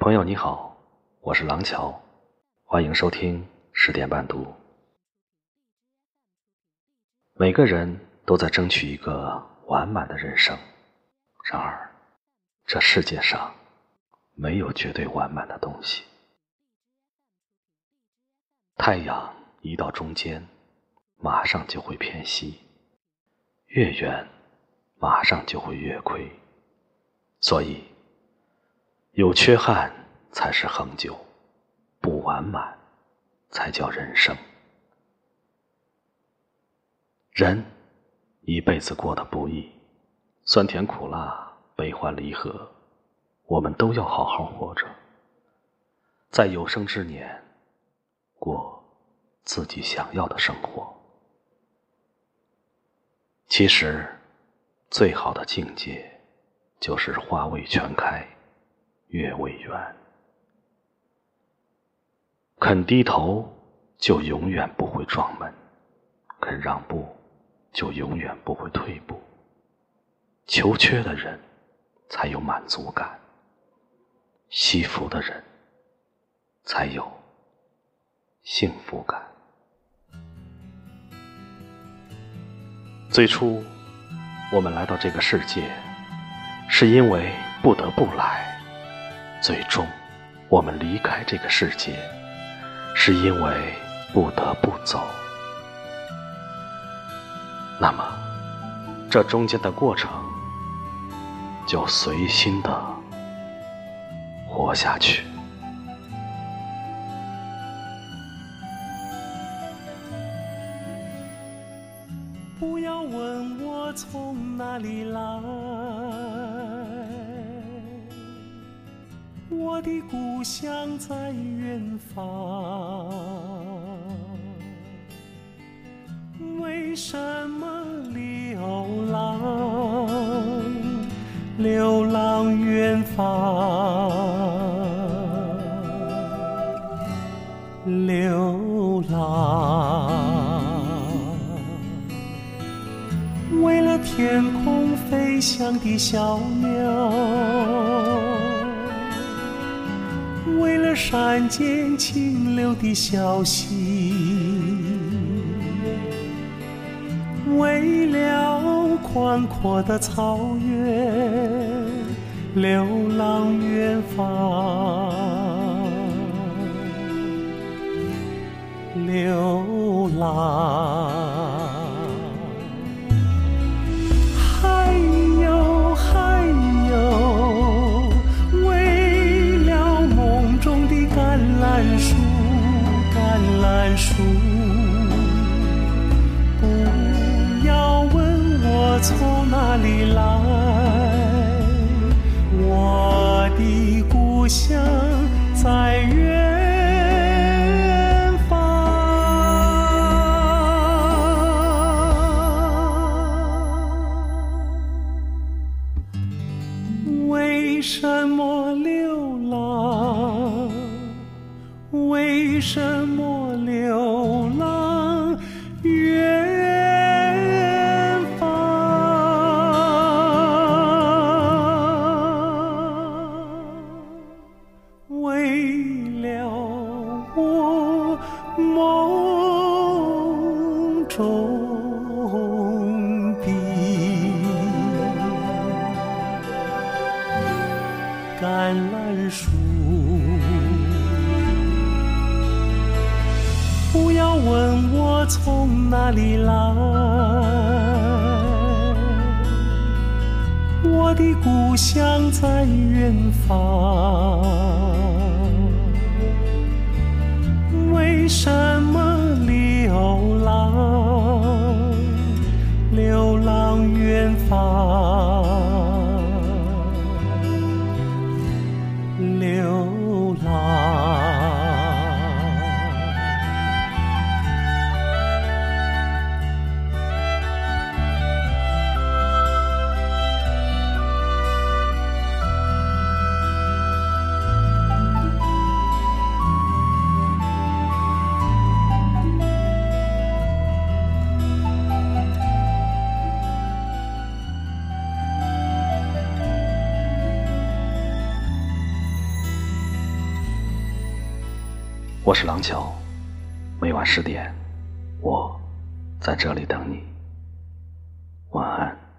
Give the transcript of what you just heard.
朋友你好，我是廊桥，欢迎收听十点半读。每个人都在争取一个完满的人生，然而这世界上没有绝对完满的东西。太阳一到中间，马上就会偏西；越远，马上就会越亏。所以。有缺憾才是恒久，不完满才叫人生。人一辈子过得不易，酸甜苦辣、悲欢离合，我们都要好好活着，在有生之年过自己想要的生活。其实，最好的境界就是花未全开。月未圆，肯低头就永远不会撞门；肯让步就永远不会退步。求缺的人才有满足感，惜福的人才有幸福感。最初，我们来到这个世界，是因为不得不来。最终，我们离开这个世界，是因为不得不走。那么，这中间的过程，就随心的活下去。不要问我从哪里来。我的故乡在远方，为什么流浪？流浪远方，流浪，为了天空飞翔的小鸟。为了山间清流的小溪，为了宽阔的草原，流浪远方，流浪。从哪里来，我的故乡橄榄树，不要问我从哪里来，我的故乡在远方。为什么流浪？流浪远方。我是廊桥，每晚十点，我在这里等你。晚安。